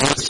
Yes.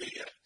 Hallelujah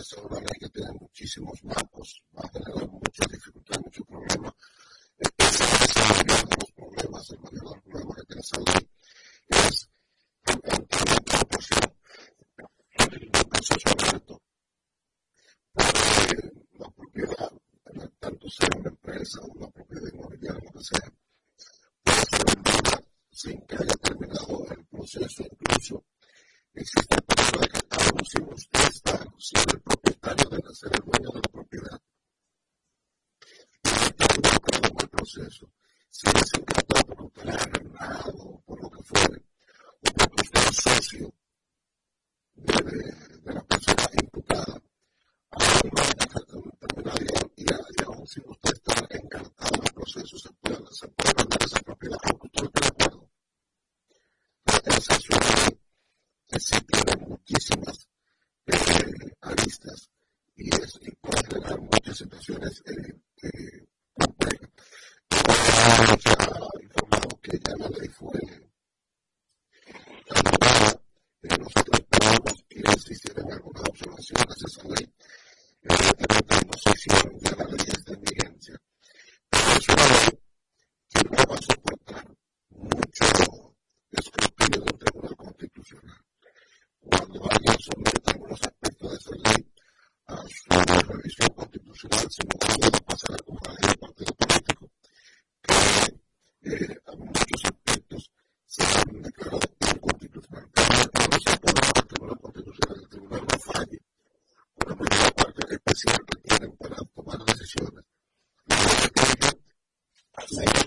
hacer una pausa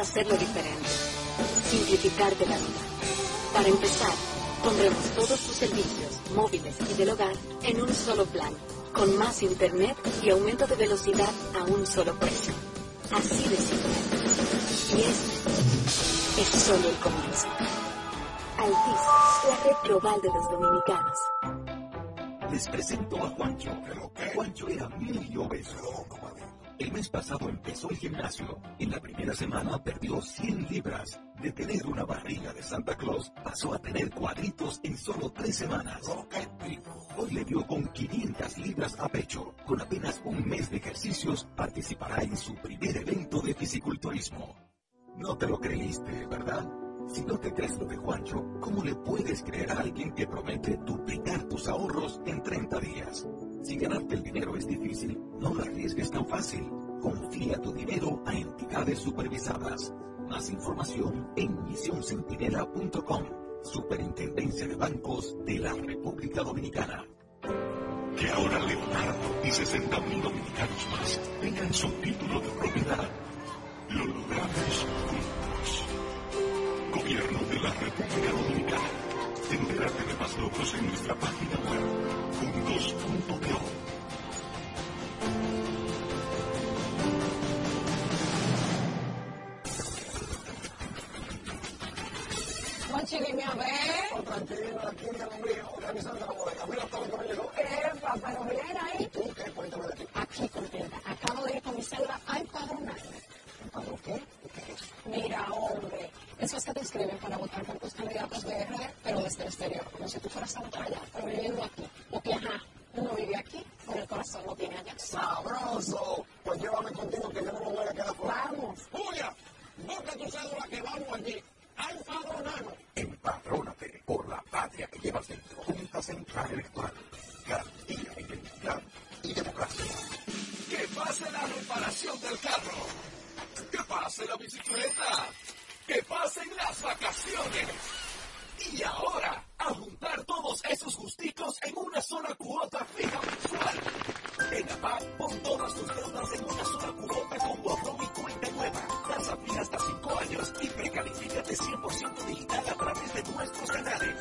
hacerlo diferente. Simplificarte la vida. Para empezar, pondremos todos tus servicios, móviles y del hogar, en un solo plan, con más internet y aumento de velocidad a un solo precio. Así de simple. Y este es solo el comienzo. Altis, la red global de los dominicanos. Les presento a Juancho. Juancho era muy obeso. Mes pasado empezó el gimnasio. En la primera semana perdió 100 libras. De tener una barriga de Santa Claus, pasó a tener cuadritos en solo tres semanas. Hoy le dio con 500 libras a pecho. Con apenas un mes de ejercicios, participará en su primer evento de fisiculturismo. No te lo creíste, ¿verdad? Si no te crees lo de Juancho, ¿cómo le puedes creer a alguien que promete duplicar tus ahorros en 30 días? Si ganarte el dinero es difícil, no lo arriesgues tan fácil. Confía tu dinero a entidades supervisadas. Más información en misioncentinela.com. Superintendencia de Bancos de la República Dominicana. Que ahora Leonardo y 60.000 dominicanos más tengan su título de propiedad. Lo logramos juntos. Gobierno de la República Dominicana. Entérate de más logros en nuestra página web. Juntos.co. Juanchi, dime a ver. tranquila, el mío, organizando. Mira todo lo que me llegó. Epa, pero mira ahí. ¿Tú qué? Cuéntame de aquí. Aquí completa. Acabo de ir con mi cédula a empadronarme. ¿Empadrón qué? ¿Qué es? Mira, hombre. Eso es que te inscriben para votar por tus candidatos de RD, pero desde el exterior. Como si tú fueras a votar allá, pero viviendo aquí. Porque, ajá, uno vive aquí, pero el corazón lo tiene allá. ¡Sabroso! Pues llévame contigo que yo no me voy a quedar fuera. ¡Vamos! ¡Julia! Busca tu cédula que vamos allí. Empadrónate por la patria que llevas dentro. Junta Central Electoral. Garantía de identidad y democracia. ¡Que pase la reparación del carro! ¡Que pase la bicicleta! ¡Que pasen las vacaciones! Y ahora, a juntar todos esos gusticos en una sola cuota fija mensual. En APAC, pon todas tus deudas en una sola cuota con borrón y cuenta nueva. Tasa fija hasta 5 años y precalifícate 100% digital a través de nuestros canales.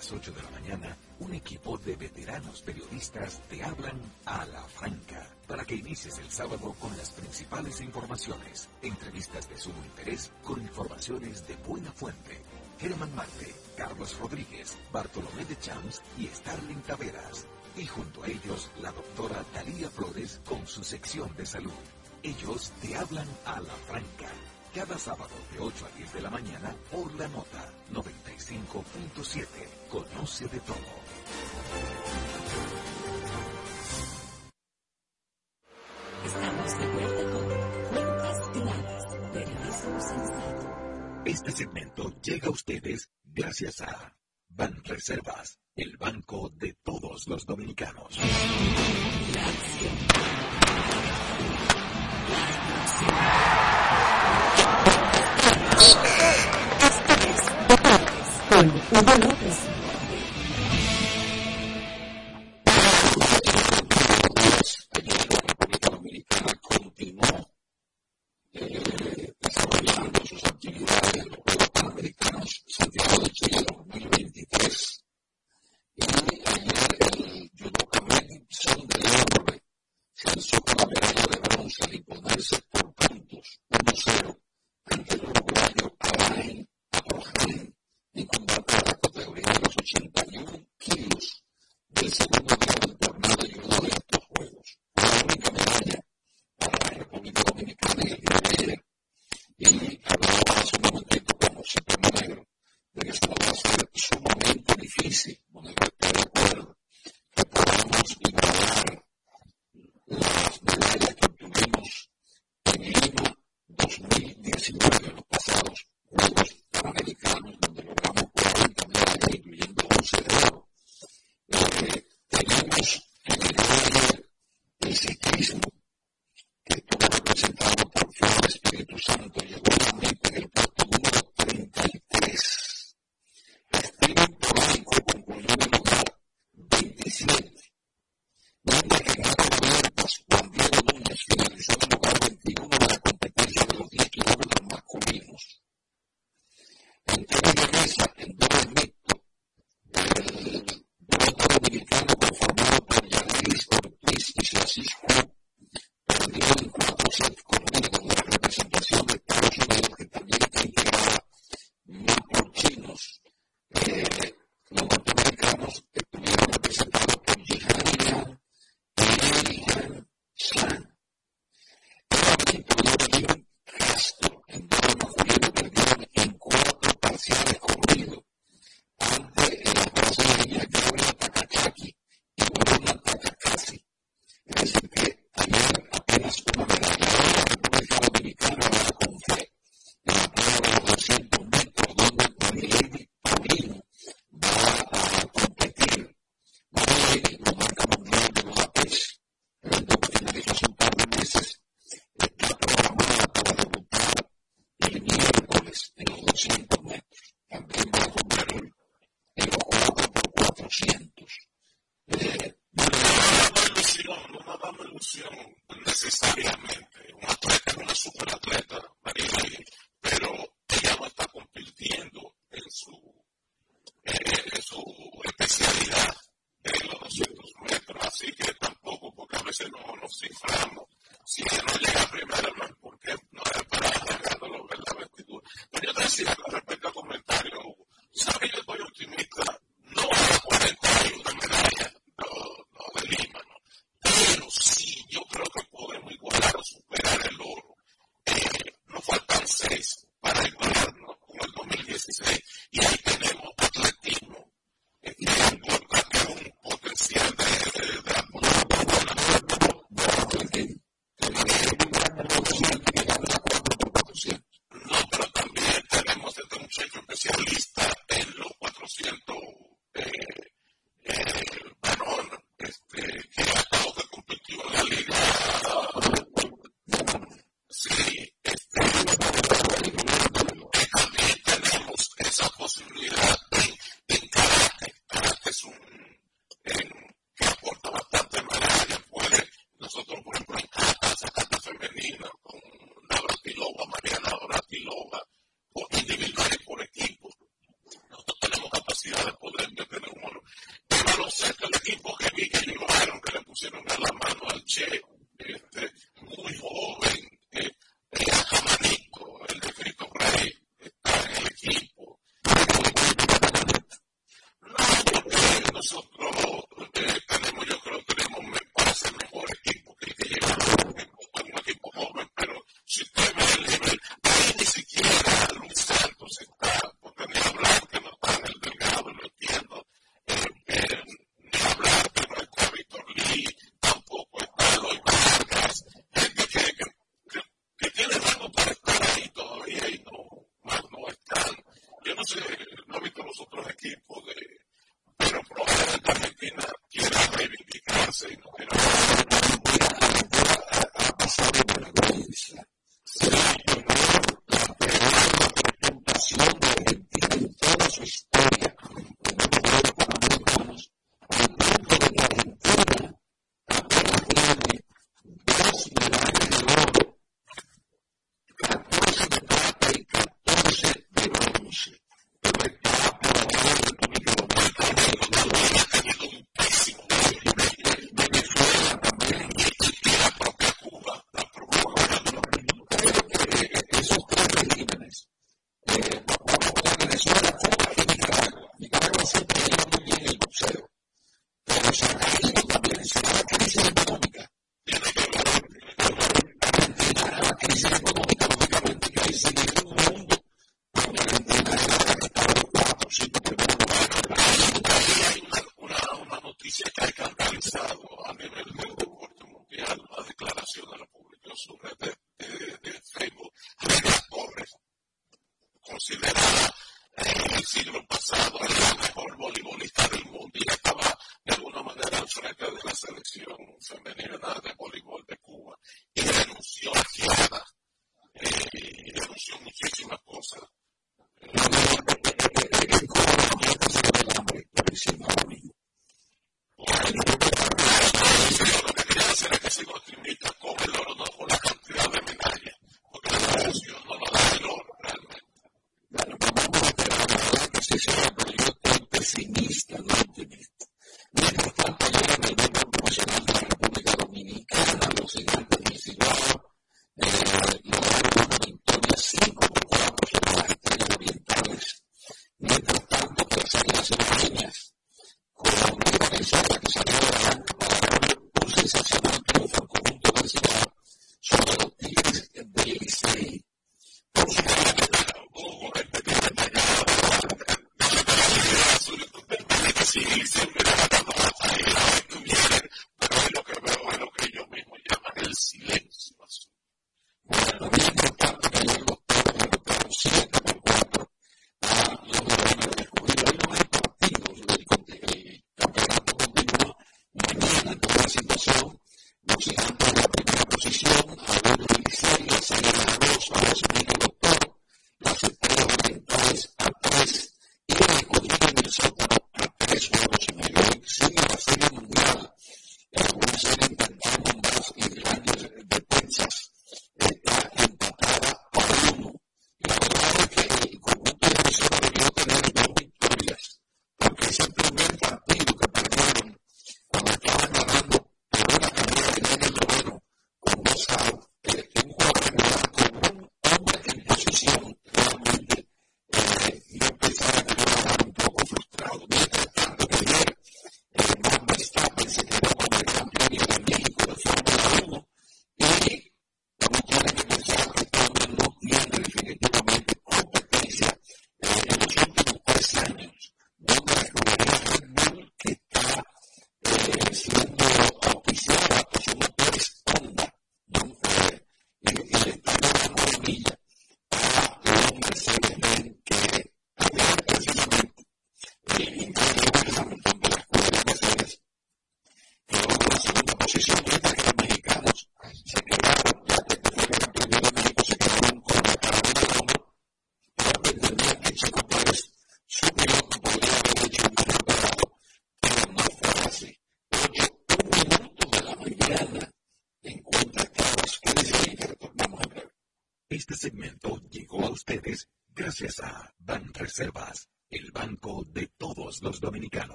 8 de la mañana, un equipo de veteranos periodistas te hablan a la franca para que inicies el sábado con las principales informaciones, entrevistas de sumo interés con informaciones de buena fuente. Germán Marte, Carlos Rodríguez, Bartolomé de Champs y Starling Taveras. Y junto a ellos, la doctora Talía Flores con su sección de salud. Ellos te hablan a la franca cada sábado de 8 a 10 de la mañana por la nota 95.7. Conoce de todo. Estamos de vuelta con Cuentas Claras, Periodismo Sensato. Este segmento llega a ustedes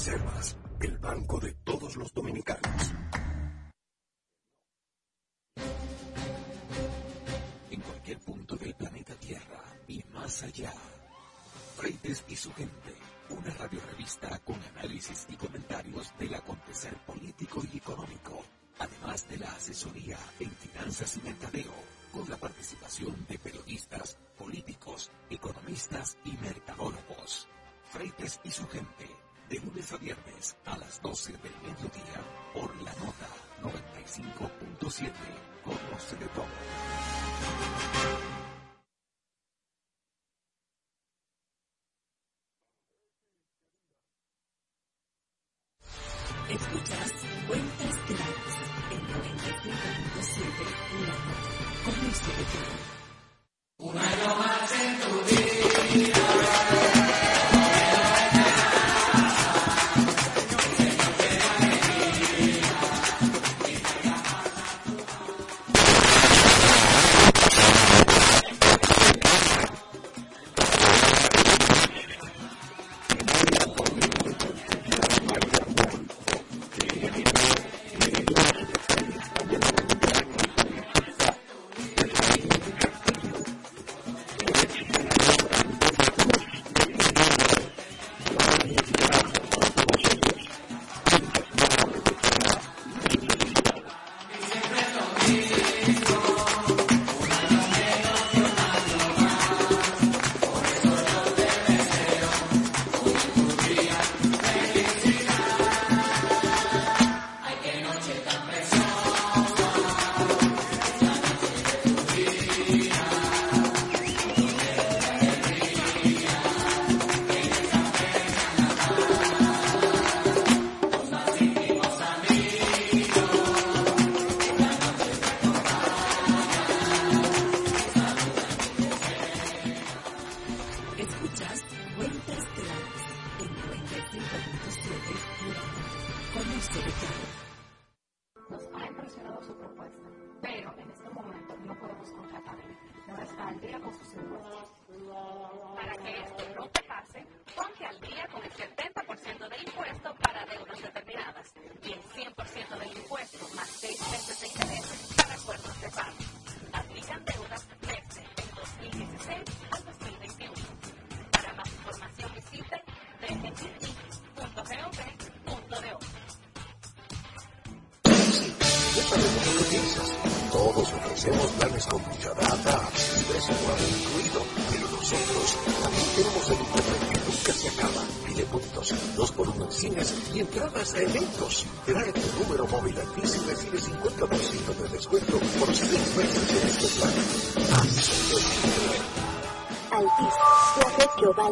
Reservas, el banco de todos los dominicanos. En cualquier punto del planeta Tierra y más allá, Freites y su gente, una radiorevista con análisis y comentarios del acontecer político y económico, además de la asesoría en finanzas y mercadeo, con la participación de periodistas, políticos, economistas y mercadólogos. Freites y su gente de lunes a viernes a las 12 del mediodía por la nota 95.7. Conoce de todo. Escuchas Cuentas Claras en 95.7 La Nota. Conoce de este todo.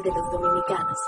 Gracias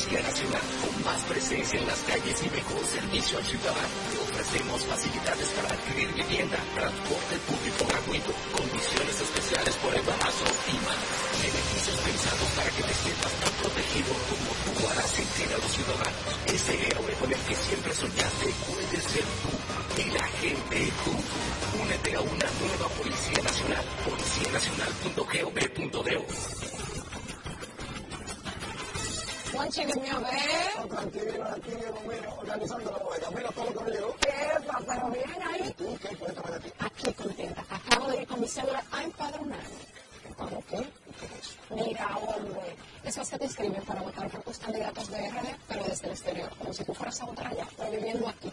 Policía Nacional, con más presencia en las calles y mejor servicio al ciudadano. Te ofrecemos facilidades para adquirir vivienda, transporte público gratuito, condiciones especiales por embarazos y más. Beneficios pensados para que te sientas tan protegido como tú harás sentir a los ciudadanos. Ese héroe con el que siempre soñaste puede ser tú y la gente tú. Únete a una nueva Policía Nacional, policianacional.gov.do noche que me ahorré. Contigo aquí llevo menos organizando la bodega, menos todo lo que me llegó. ¿Qué pasa? Pero bien ahí. ¿Tú qué cuéntame de ti? Aquí contenta. Acabo de ir con mi cédula a empadronarme. ¿Empadro qué? ¿Qué es? Mira, hombre. Eso es que te inscriben para votar por tus candidatos de RD, pero desde el exterior, como si tú fueras a votar allá, pero viviendo aquí.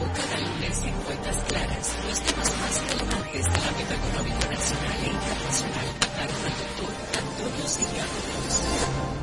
boca del lunes en cuentas claras los temas más relevantes del ámbito económico nacional e internacional. Agricultura, Antonio Silva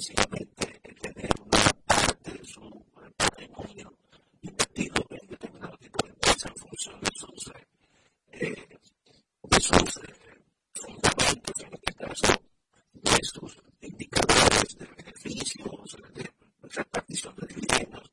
sencillamente tener una parte de su patrimonio invertido en determinado tipo de empresa en función de sus, eh, de eh, fundamentos, este de sus indicadores de beneficios, de repartición de dividendos.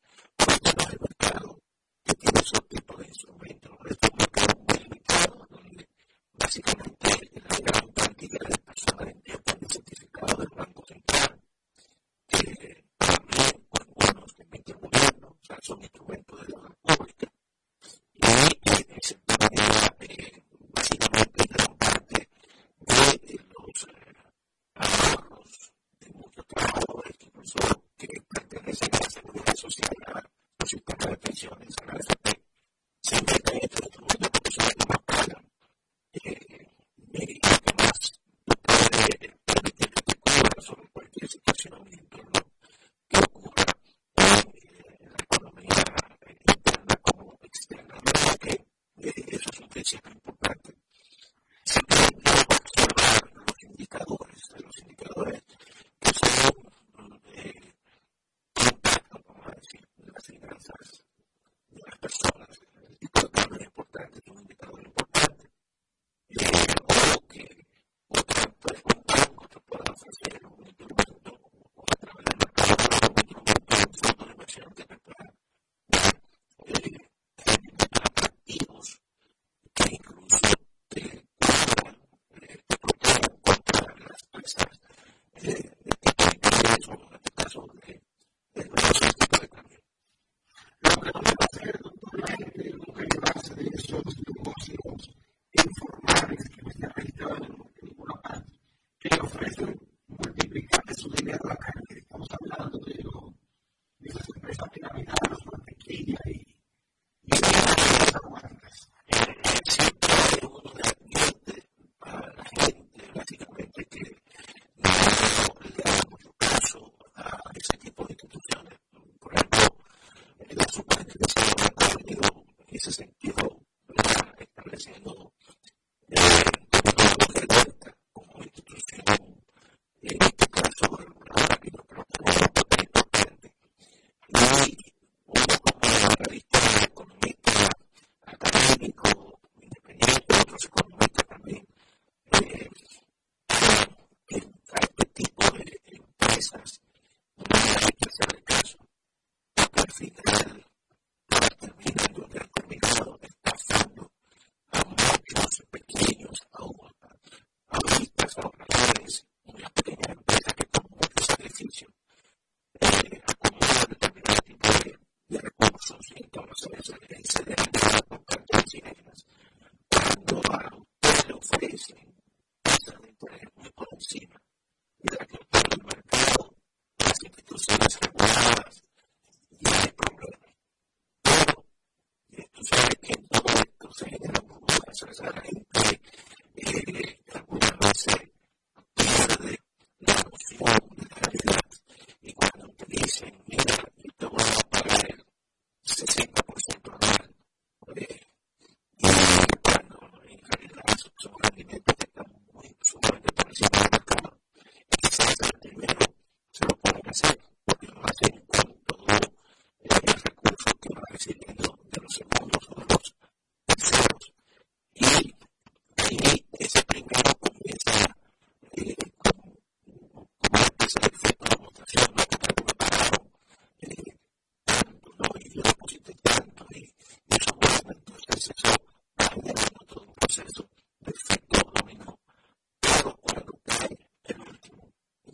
Thank you.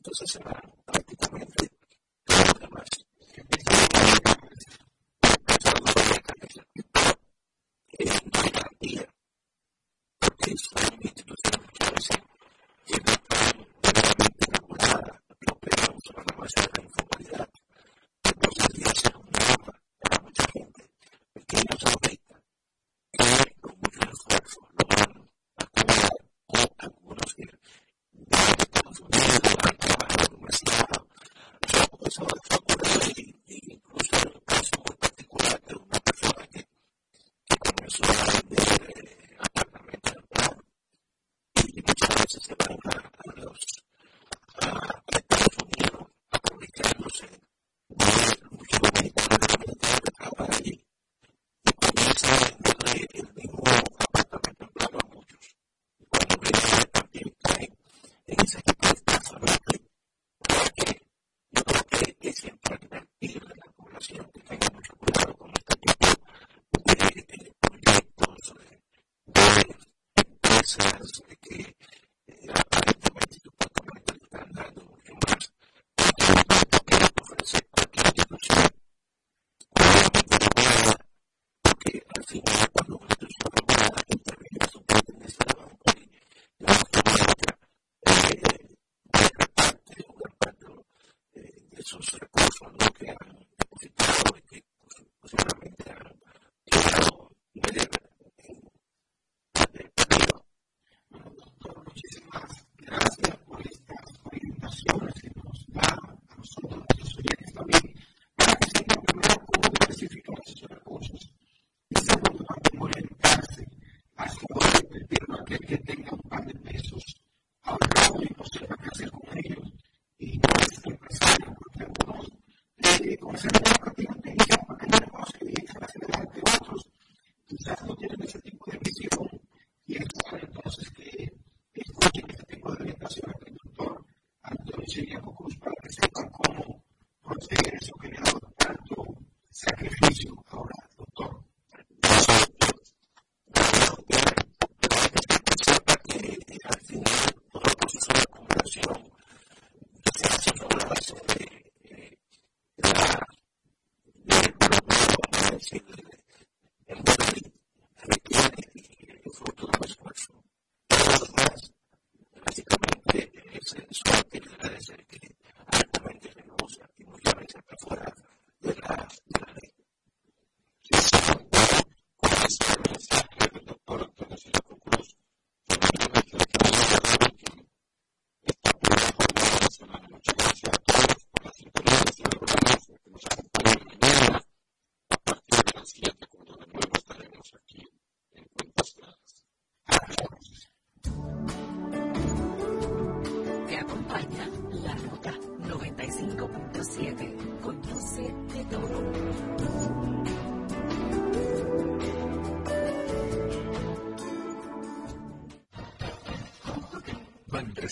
这是什么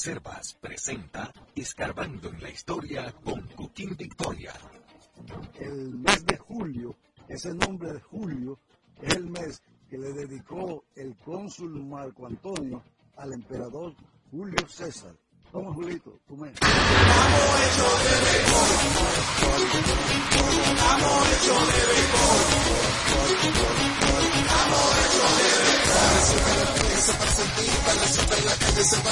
Reservas presenta Escarbando en la Historia con Cuquín Victoria. El mes de julio, ese nombre de julio, es el mes que le dedicó el cónsul Marco Antonio al emperador Julio César. Vamos, Julito, tú me. juntos la pasión por la pelota. Los dominicanos estamos hechos de béisbol. Reserva,